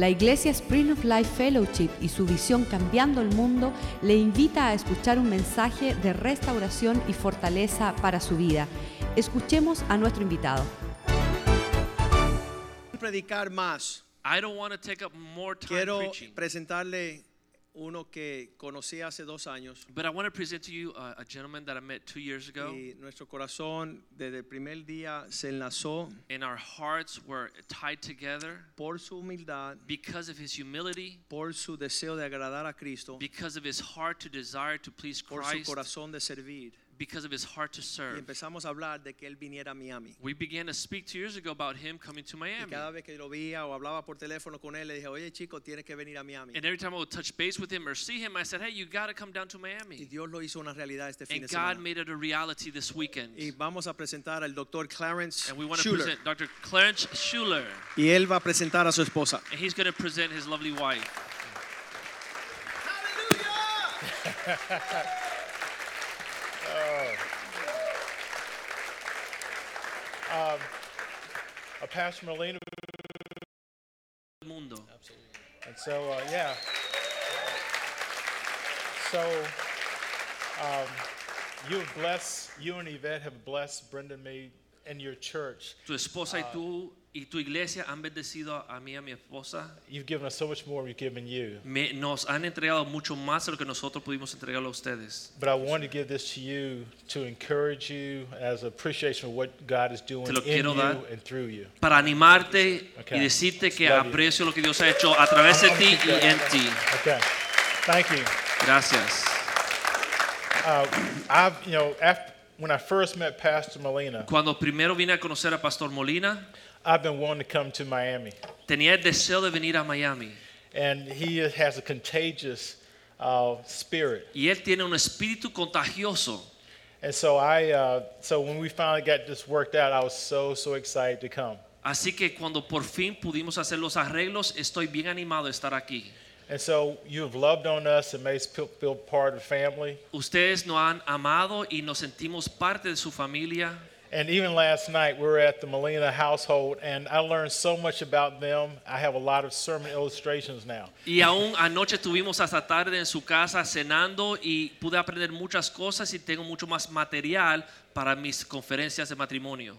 La Iglesia Spring of Life Fellowship y su visión Cambiando el Mundo le invita a escuchar un mensaje de restauración y fortaleza para su vida. Escuchemos a nuestro invitado. predicar más. I don't want to take up more time Quiero preaching, presentarle uno que conocí hace dos años but I want to present to you a, a gentleman that I met two years ago. y nuestro corazón desde el primer día se enlazó And our hearts were tied together por su humildad, because of his humility, por su deseo de agradar a Cristo, because of his heart to desire to please por su Christ, corazón de servir. Because of his heart to Y serve. empezamos a hablar de que él viniera a Miami. We began to speak two years ago about him coming to Y Miami. cada vez que lo veía o hablaba por teléfono con él, le dije, oye chico, tienes que venir a Miami. And every time I would touch base with him or see him, I said, Hey, you got to come down to Y Miami. Dios lo hizo una realidad este fin And de God semana. made it a reality this weekend. Y vamos a presentar al doctor Clarence And we want to Shuler. present Dr. Clarence Shuler. Y él va a presentar a su esposa. And he's going to present his lovely wife. Uh, Pastor Molina, Mundo. Absolutely. and so uh, yeah. So um, you have blessed, you and Yvette have blessed Brenda and me and your church. Tu esposa y tú y tu iglesia han bendecido a mí y a mi esposa. You've given us so much more we've given you. Me- nos han entregado mucho más de lo que nosotros pudimos entregarlo a ustedes. But I wanted to give this to you to encourage you as appreciation of what God is doing Te lo in quiero you dar. and through you. Para animarte Okay. y decirte que Love you. aprecio lo que Dios ha hecho a través de ti y en ti. Okay. Thank you. Gracias. Uh, I've, you know, after, when I first met Pastor Molina, Cuando primero vine a conocer a Pastor Molina, I've been wanting to come to Miami. tenía el deseo de venir a Miami. And he has a contagious uh, spirit. Y él tiene un espíritu contagioso. And so I, uh, so when we finally got this worked out, I was so, so excited to come. Así que cuando por fin pudimos hacer los arreglos, estoy bien animado de estar aquí. And so you have loved on us and made us feel, feel part of the family. Ustedes nos han amado y nos sentimos parte de su familia. And even last night, we were at the Molina household, and I learned so much about them. I have a lot of sermon illustrations now. Y aún anoche estuvimos hasta tarde en su casa cenando y pude aprender muchas cosas y tengo mucho más material para mis conferencias de matrimonio.